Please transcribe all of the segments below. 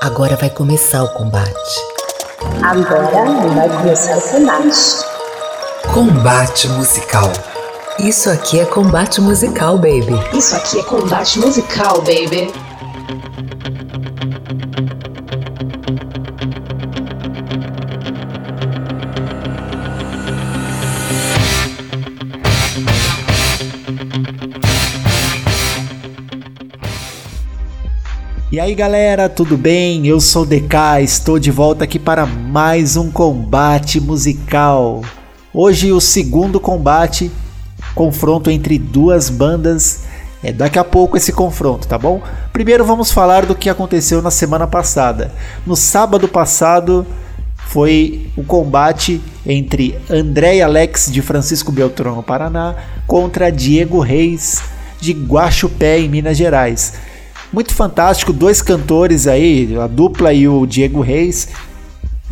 Agora vai começar o combate. Agora vai começar o combate. Combate musical. Isso aqui é combate musical, baby. Isso aqui é combate musical, baby. E aí galera, tudo bem? Eu sou o DK, estou de volta aqui para mais um combate musical. Hoje o segundo combate, confronto entre duas bandas. É daqui a pouco esse confronto, tá bom? Primeiro vamos falar do que aconteceu na semana passada. No sábado passado foi o combate entre André Alex de Francisco Beltrão no Paraná contra Diego Reis de Guaxupé em Minas Gerais muito fantástico. Dois cantores aí, a dupla e o Diego Reis,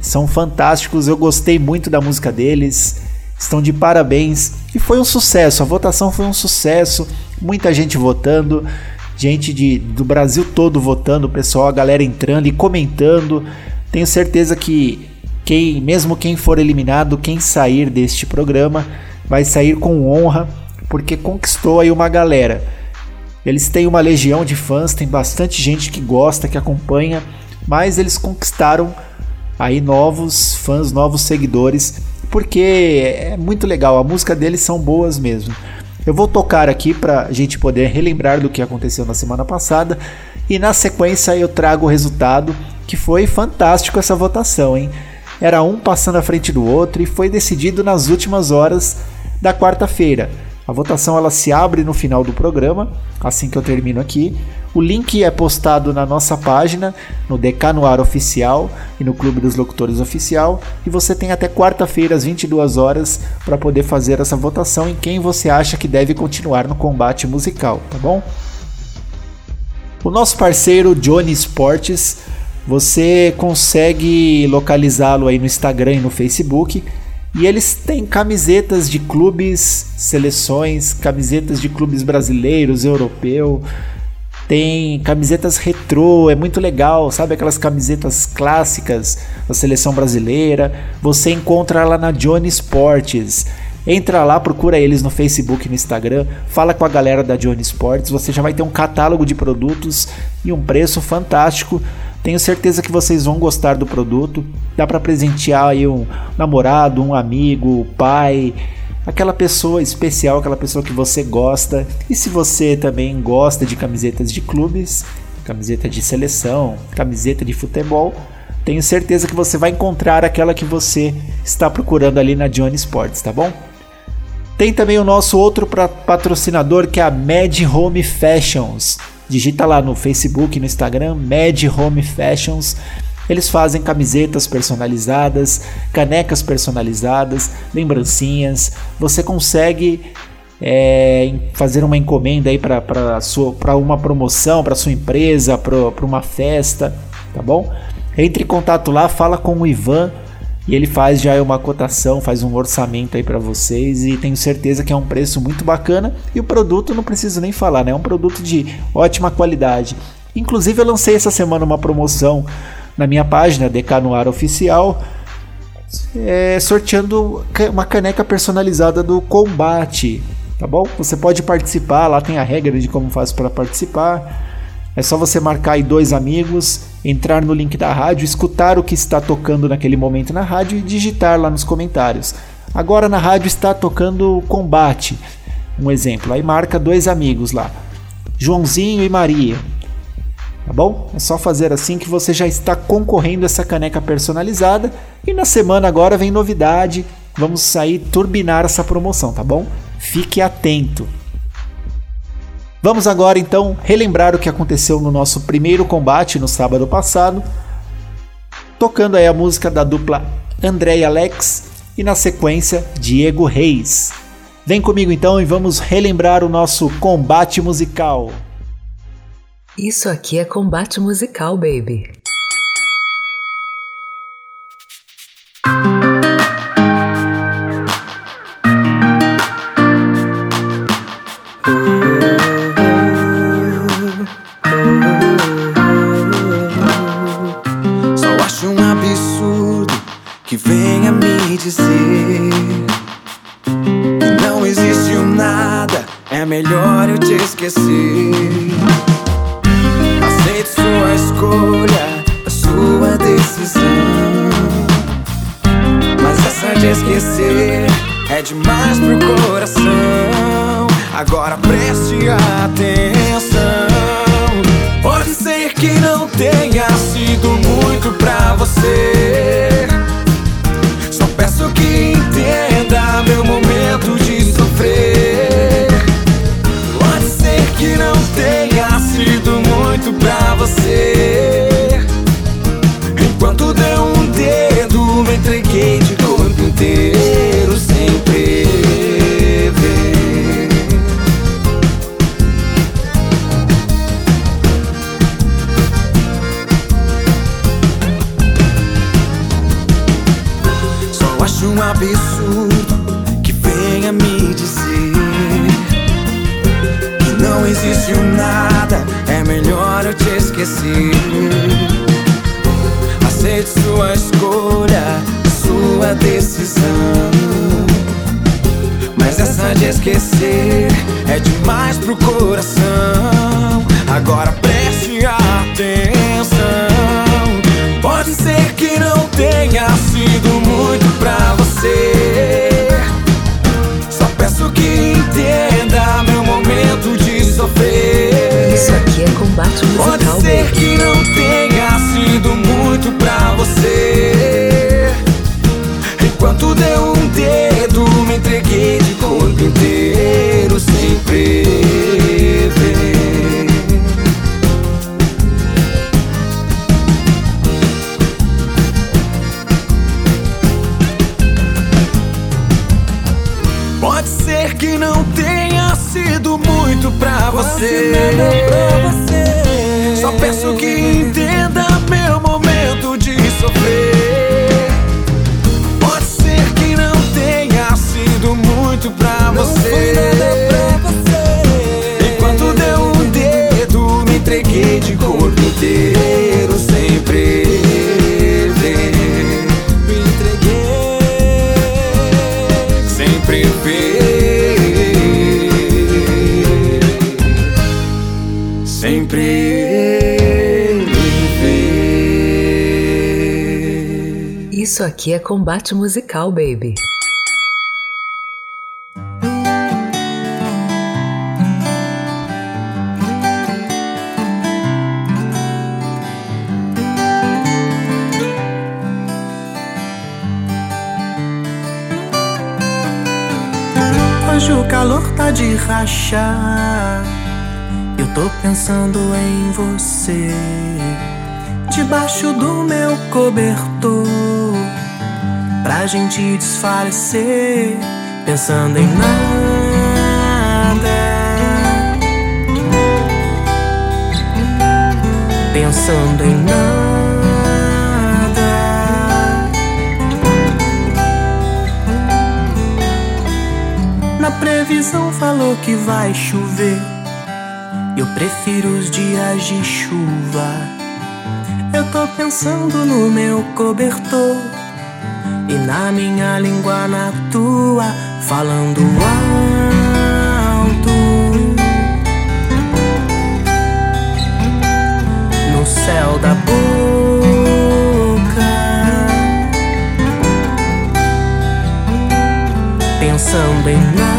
são fantásticos. Eu gostei muito da música deles. Estão de parabéns. E foi um sucesso. A votação foi um sucesso. Muita gente votando. Gente de, do Brasil todo votando. pessoal, a galera entrando e comentando. Tenho certeza que quem, mesmo quem for eliminado, quem sair deste programa, vai sair com honra, porque conquistou aí uma galera. Eles têm uma legião de fãs, tem bastante gente que gosta, que acompanha, mas eles conquistaram aí novos fãs, novos seguidores, porque é muito legal, a música deles são boas mesmo. Eu vou tocar aqui para a gente poder relembrar do que aconteceu na semana passada e na sequência eu trago o resultado, que foi fantástico essa votação, hein? Era um passando à frente do outro e foi decidido nas últimas horas da quarta-feira. A votação ela se abre no final do programa, assim que eu termino aqui. O link é postado na nossa página, no DK no Ar Oficial e no Clube dos Locutores Oficial. E você tem até quarta-feira, às 22 horas, para poder fazer essa votação em quem você acha que deve continuar no combate musical, tá bom? O nosso parceiro Johnny Sports, você consegue localizá-lo aí no Instagram e no Facebook e eles têm camisetas de clubes, seleções, camisetas de clubes brasileiros, europeu. Tem camisetas retrô, é muito legal, sabe aquelas camisetas clássicas da seleção brasileira? Você encontra lá na Johnny Sports. Entra lá, procura eles no Facebook no Instagram, fala com a galera da Johnny Sports, você já vai ter um catálogo de produtos e um preço fantástico tenho certeza que vocês vão gostar do produto. Dá para presentear aí um namorado, um amigo, pai, aquela pessoa especial, aquela pessoa que você gosta. E se você também gosta de camisetas de clubes, camiseta de seleção, camiseta de futebol, tenho certeza que você vai encontrar aquela que você está procurando ali na Johnny Sports, tá bom? Tem também o nosso outro patrocinador que é a Mad Home Fashions. Digita lá no Facebook, no Instagram, Mad Home Fashions. Eles fazem camisetas personalizadas, canecas personalizadas, lembrancinhas. Você consegue é, fazer uma encomenda aí para uma promoção, para sua empresa, para uma festa, tá bom? Entre em contato lá, fala com o Ivan e ele faz já uma cotação, faz um orçamento aí para vocês e tenho certeza que é um preço muito bacana e o produto não preciso nem falar, né? É um produto de ótima qualidade. Inclusive eu lancei essa semana uma promoção na minha página DK no Ar Oficial, é, sorteando uma caneca personalizada do combate, tá bom? Você pode participar, lá tem a regra de como faz para participar. É só você marcar aí dois amigos, entrar no link da rádio, escutar o que está tocando naquele momento na rádio e digitar lá nos comentários. Agora na rádio está tocando Combate. Um exemplo, aí marca dois amigos lá, Joãozinho e Maria. Tá bom? É só fazer assim que você já está concorrendo a essa caneca personalizada. E na semana agora vem novidade. Vamos sair turbinar essa promoção, tá bom? Fique atento. Vamos agora então relembrar o que aconteceu no nosso primeiro combate no sábado passado, tocando aí a música da dupla André e Alex e na sequência Diego Reis. Vem comigo então e vamos relembrar o nosso combate musical. Isso aqui é combate musical, baby. Que não tenha sido muito pra você. Isso aqui é combate musical, baby. Hoje o calor tá de rachar. Eu tô pensando em você. Debaixo do meu cobertor. Pra gente desfalecer. Pensando em nada. Pensando em nada. Na previsão falou que vai chover. Eu prefiro os dias de chuva. Eu tô pensando no meu cobertor e na minha língua na tua, falando alto. No céu da boca. pensando em nada.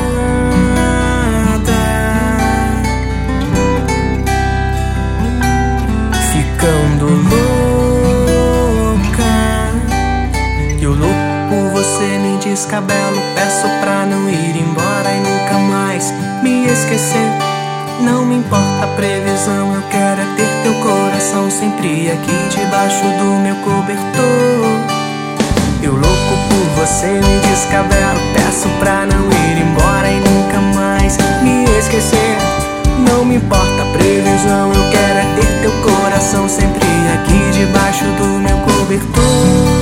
Descabelo. Peço pra não ir embora e nunca mais me esquecer. Não me importa a previsão, eu quero é ter teu coração sempre aqui debaixo do meu cobertor. Eu louco por você, me descabelo. Peço pra não ir embora e nunca mais me esquecer. Não me importa a previsão, eu quero é ter teu coração sempre aqui debaixo do meu cobertor.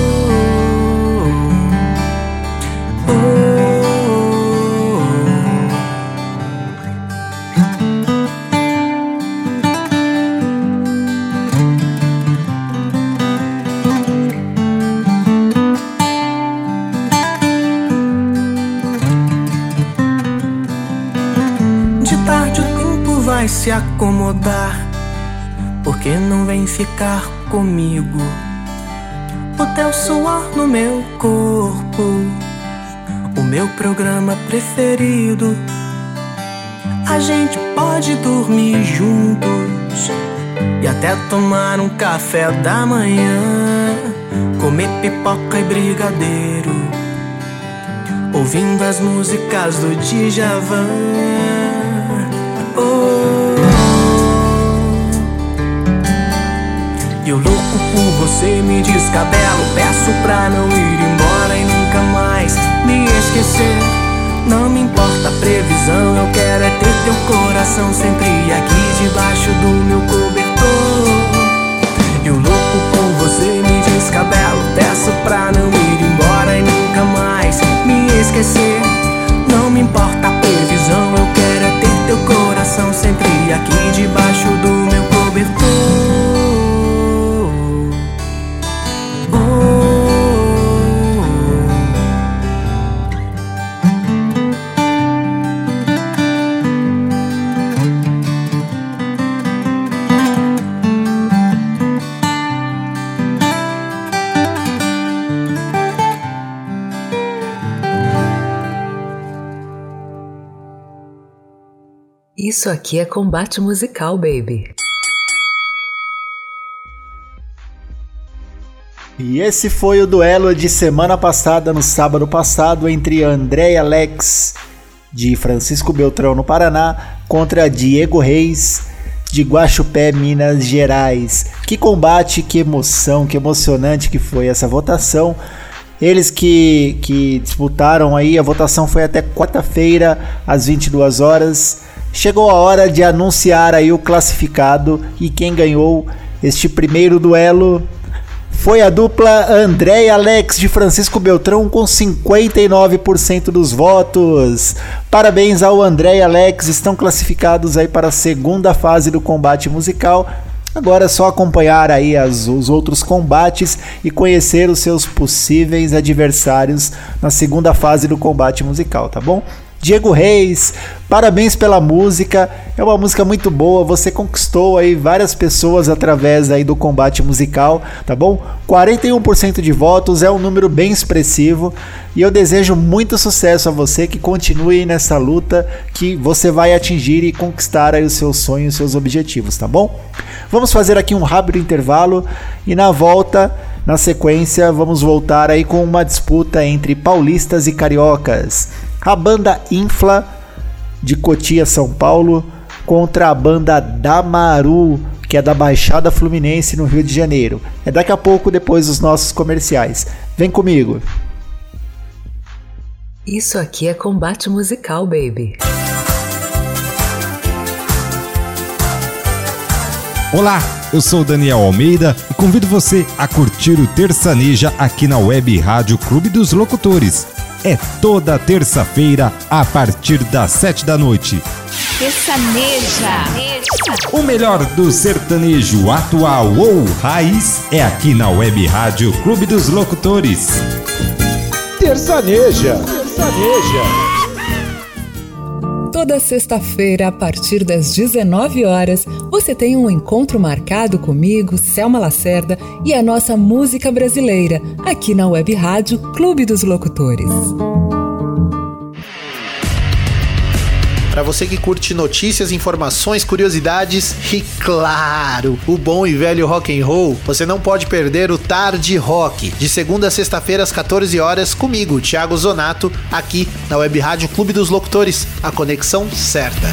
Acomodar. Porque não vem ficar comigo? O teu suor no meu corpo, o meu programa preferido. A gente pode dormir juntos e até tomar um café da manhã, comer pipoca e brigadeiro, ouvindo as músicas do Djavan. Oh. Eu louco por você me descabelo, peço pra não ir embora e nunca mais me esquecer. Não me importa a previsão, eu quero é ter teu coração sempre aqui debaixo do meu cobertor. E o louco por você me descabelo, peço pra não ir embora e nunca mais me esquecer. Não me importa a previsão, eu quero é ter teu coração sempre aqui debaixo do meu Isso aqui é combate musical, baby. E esse foi o duelo de semana passada, no sábado passado, entre André Alex, de Francisco Beltrão, no Paraná, contra Diego Reis, de Guaxupé, Minas Gerais. Que combate, que emoção, que emocionante que foi essa votação. Eles que, que disputaram aí, a votação foi até quarta-feira, às 22 horas. Chegou a hora de anunciar aí o classificado e quem ganhou este primeiro duelo foi a dupla André e Alex de Francisco Beltrão com 59% dos votos. Parabéns ao André e Alex, estão classificados aí para a segunda fase do combate musical. Agora é só acompanhar aí as, os outros combates e conhecer os seus possíveis adversários na segunda fase do combate musical, tá bom? Diego Reis, parabéns pela música. É uma música muito boa. Você conquistou aí várias pessoas através aí do combate musical, tá bom? 41% de votos é um número bem expressivo e eu desejo muito sucesso a você que continue nessa luta que você vai atingir e conquistar aí os seus sonhos, seus objetivos, tá bom? Vamos fazer aqui um rápido intervalo e na volta na sequência, vamos voltar aí com uma disputa entre paulistas e cariocas a banda Infla de Cotia, São Paulo, contra a banda Damaru, que é da Baixada Fluminense, no Rio de Janeiro. É daqui a pouco, depois dos nossos comerciais. Vem comigo. Isso aqui é combate musical, baby. Olá, eu sou Daniel Almeida e convido você a curtir o Terçaneja aqui na Web Rádio Clube dos Locutores é toda terça-feira, a partir das sete da noite. Sertaneja. O melhor do sertanejo atual ou raiz é aqui na Web Rádio Clube dos Locutores. Terçaneja. Terçaneja. Toda sexta-feira, a partir das 19 horas, você tem um encontro marcado comigo, Selma Lacerda, e a nossa música brasileira, aqui na Web Rádio Clube dos Locutores. Para você que curte notícias, informações, curiosidades e claro, o bom e velho rock and roll, você não pode perder o Tarde Rock, de segunda a sexta-feira às 14 horas comigo, Thiago Zonato, aqui na Web Rádio Clube dos Locutores, a conexão certa.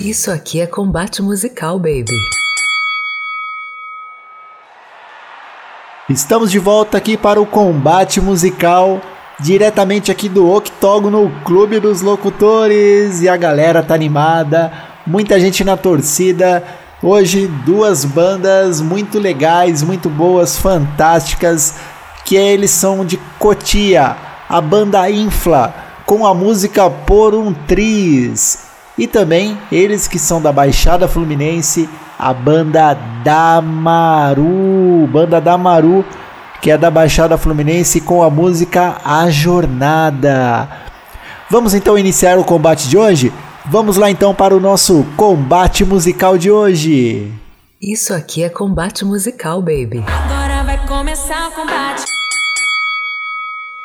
Isso aqui é combate musical, baby. Estamos de volta aqui para o combate musical diretamente aqui do Octógono Clube dos Locutores e a galera tá animada, muita gente na torcida. Hoje duas bandas muito legais, muito boas, fantásticas, que eles são de Cotia, a banda Infla, com a música Por um Tris. E também eles que são da Baixada Fluminense, a banda Damaru, banda Damaru que é da Baixada Fluminense com a música A Jornada. Vamos então iniciar o combate de hoje? Vamos lá então para o nosso combate musical de hoje. Isso aqui é combate musical, baby. Agora vai começar o combate.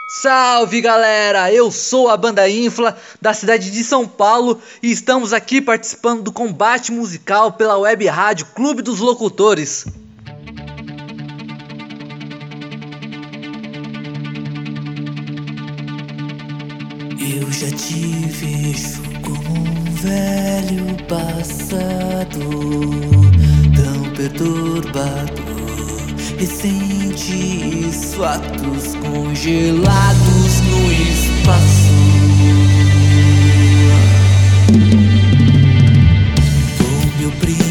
Salve galera, eu sou a banda Infla da cidade de São Paulo e estamos aqui participando do combate musical pela web rádio Clube dos Locutores. Eu já te vejo como um velho passado, tão perturbado. Recentes fatos congelados no espaço. Tu me oprime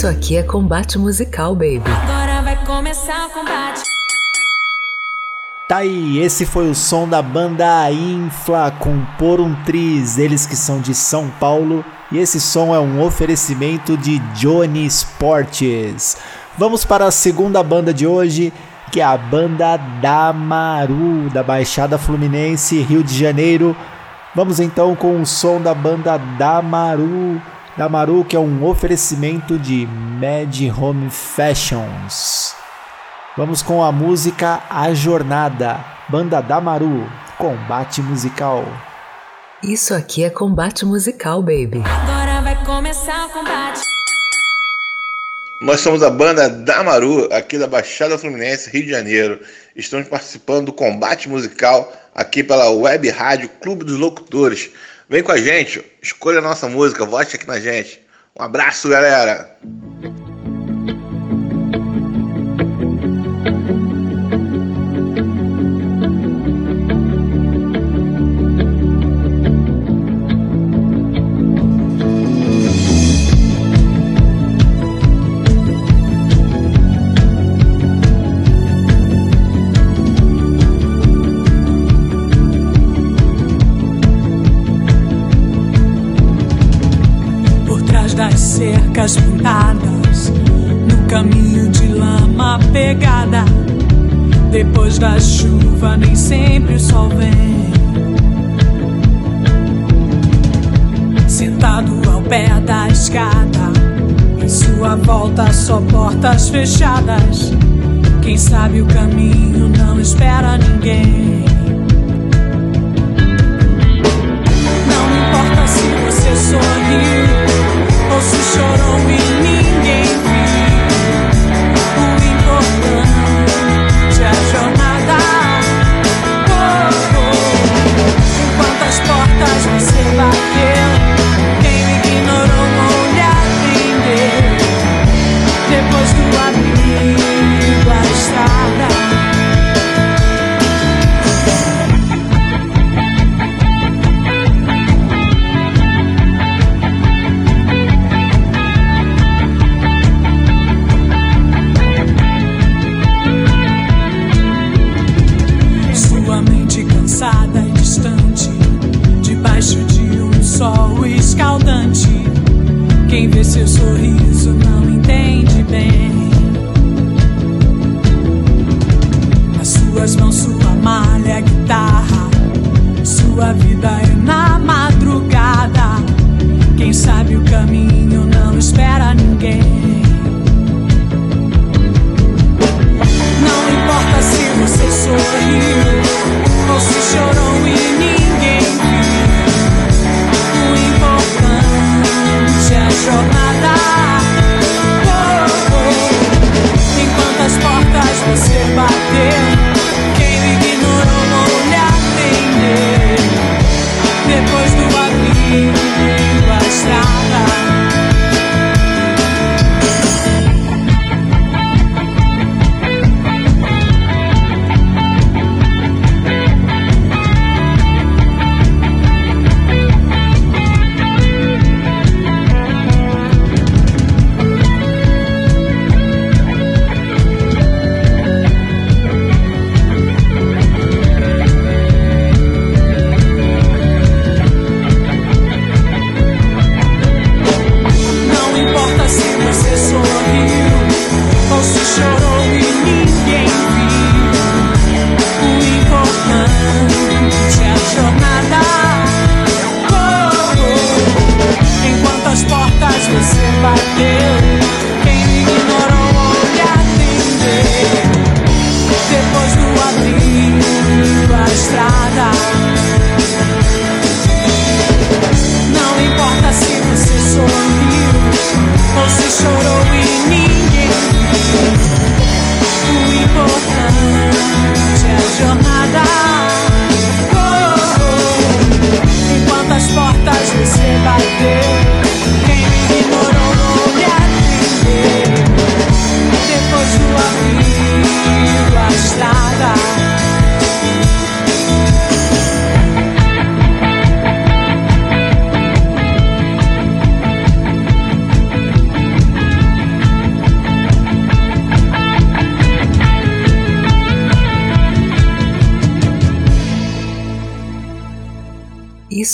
Isso aqui é combate musical, baby. Agora vai começar o combate. Tá aí, esse foi o som da banda Infla com Por um Triz, eles que são de São Paulo, e esse som é um oferecimento de Johnny Sports. Vamos para a segunda banda de hoje, que é a banda Damaru, da Baixada Fluminense, Rio de Janeiro. Vamos então com o som da banda Damaru, Damaru que é um oferecimento de Mad Home Fashions. Vamos com a música A Jornada, Banda Damaru, combate musical. Isso aqui é combate musical, baby. Agora vai começar o combate. Nós somos a banda Damaru, aqui da Baixada Fluminense, Rio de Janeiro. Estamos participando do combate musical aqui pela Web Rádio Clube dos Locutores. Vem com a gente, escolha a nossa música, vote aqui na gente. Um abraço, galera! Das cercas pintadas, no caminho de lama pegada. Depois da chuva, nem sempre o sol vem. Sentado ao pé da escada, em sua volta só portas fechadas. Quem sabe o caminho não espera ninguém. Não importa se você sorriu se chorou e ninguém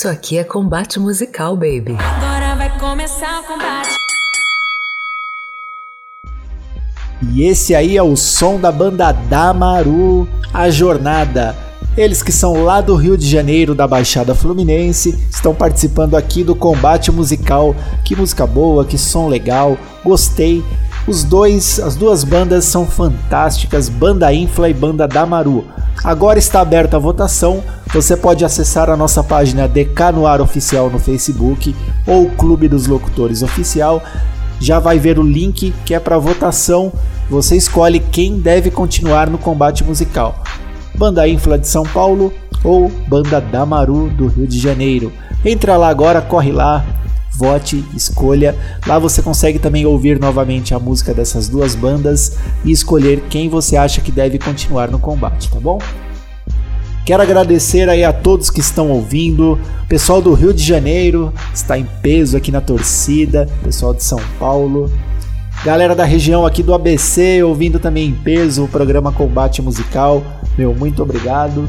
Isso aqui é combate musical, baby. Agora vai começar o combate. E esse aí é o som da banda Damaru, A Jornada. Eles que são lá do Rio de Janeiro, da Baixada Fluminense, estão participando aqui do combate musical. Que música boa, que som legal, gostei. Os dois, as duas bandas são fantásticas, Banda Infla e Banda Damaru. Agora está aberta a votação. Você pode acessar a nossa página DK no Ar Oficial no Facebook ou Clube dos Locutores Oficial. Já vai ver o link que é para votação. Você escolhe quem deve continuar no combate musical. Banda Infla de São Paulo ou Banda Damaru do Rio de Janeiro. Entra lá agora, corre lá, vote, escolha. Lá você consegue também ouvir novamente a música dessas duas bandas e escolher quem você acha que deve continuar no combate, tá bom? Quero agradecer aí a todos que estão ouvindo, pessoal do Rio de Janeiro está em peso aqui na torcida, pessoal de São Paulo, galera da região aqui do ABC ouvindo também em peso o programa Combate Musical. Meu muito obrigado.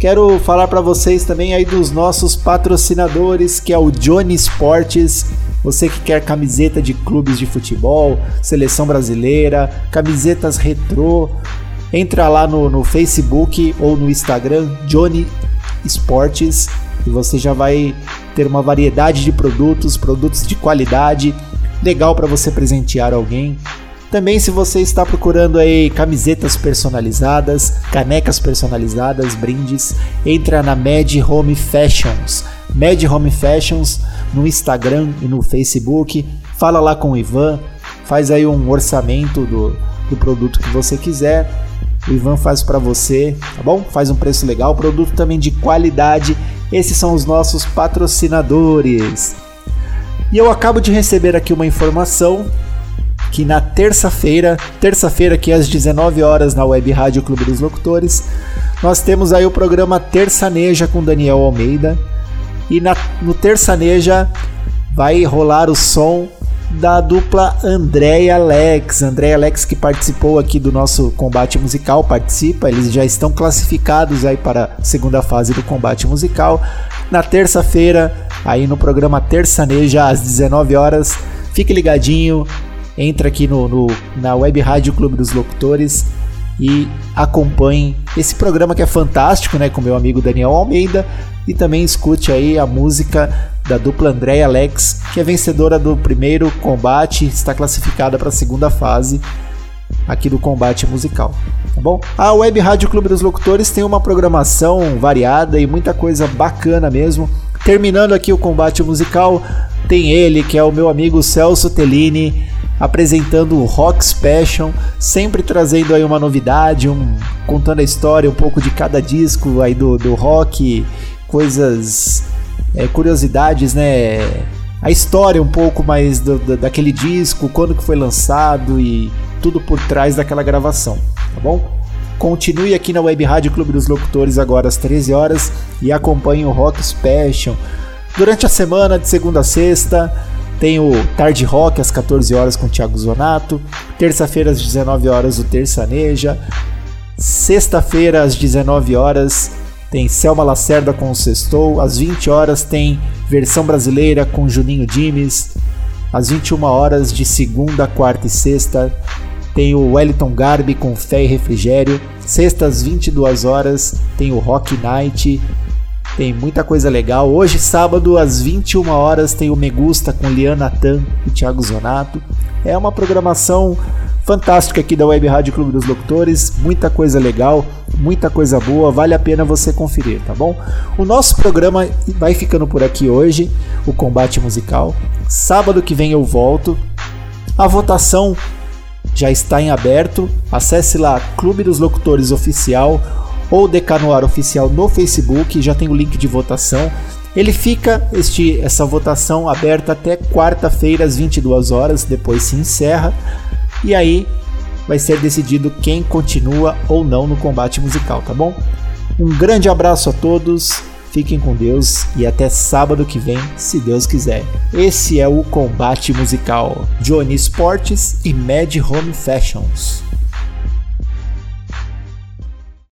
Quero falar para vocês também aí dos nossos patrocinadores, que é o Johnny Esportes. Você que quer camiseta de clubes de futebol, seleção brasileira, camisetas retrô, entra lá no, no Facebook ou no Instagram Johnny Esportes e você já vai ter uma variedade de produtos, produtos de qualidade, legal para você presentear alguém. Também se você está procurando aí camisetas personalizadas, canecas personalizadas, brindes, entra na Mad Home Fashions. Mad Home Fashions no Instagram e no Facebook. Fala lá com o Ivan, faz aí um orçamento do, do produto que você quiser. O Ivan faz para você, tá bom? Faz um preço legal, produto também de qualidade. Esses são os nossos patrocinadores. E eu acabo de receber aqui uma informação que na terça-feira, terça-feira que às 19 horas na Web Rádio Clube dos Locutores, nós temos aí o programa Terçaneja com Daniel Almeida. E na, no Terçaneja vai rolar o som da dupla André e Alex. André e Alex que participou aqui do nosso combate musical, participa, eles já estão classificados aí para a segunda fase do combate musical. Na terça-feira, aí no programa Terçaneja às 19 horas, fique ligadinho, entra aqui no, no, na Web Rádio Clube dos Locutores e acompanhe esse programa que é fantástico, né, com meu amigo Daniel Almeida e também escute aí a música da dupla André Alex, que é vencedora do primeiro combate, está classificada para a segunda fase aqui do combate musical, tá bom? A Web Rádio Clube dos Locutores tem uma programação variada e muita coisa bacana mesmo. Terminando aqui o combate musical, tem ele que é o meu amigo Celso Tellini apresentando o Rock Special, sempre trazendo aí uma novidade, um, contando a história um pouco de cada disco aí do, do rock, coisas, é, curiosidades, né? A história um pouco mais do, do, daquele disco, quando que foi lançado e tudo por trás daquela gravação, tá bom? Continue aqui na Web Rádio Clube dos Locutores agora às 13 horas e acompanhe o Rock Special. Durante a semana, de segunda a sexta, tem o Tarde Rock às 14 horas com o Thiago Zonato. Terça-feira às 19 horas o Terçaneja. Sexta-feira às 19 horas tem Selma Lacerda com o Sextou. Às 20 horas tem versão brasileira com Juninho Dimes. Às 21 horas de segunda, quarta e sexta tem o Wellington Garbi com Fé e Refrigério. Sexta às 22 horas tem o Rock Night tem muita coisa legal. Hoje, sábado, às 21 horas, tem o Megusta com Liana Tan e Thiago Zonato. É uma programação fantástica aqui da Web Rádio Clube dos Locutores. Muita coisa legal, muita coisa boa. Vale a pena você conferir, tá bom? O nosso programa vai ficando por aqui hoje, o Combate Musical. Sábado que vem eu volto. A votação já está em aberto. Acesse lá Clube dos Locutores Oficial ou Decanoar Oficial no Facebook, já tem o link de votação. Ele fica este, essa votação aberta até quarta-feira às 22 horas, depois se encerra e aí vai ser decidido quem continua ou não no combate musical, tá bom? Um grande abraço a todos, fiquem com Deus e até sábado que vem, se Deus quiser. Esse é o combate musical Johnny Sports e Mad Home Fashions.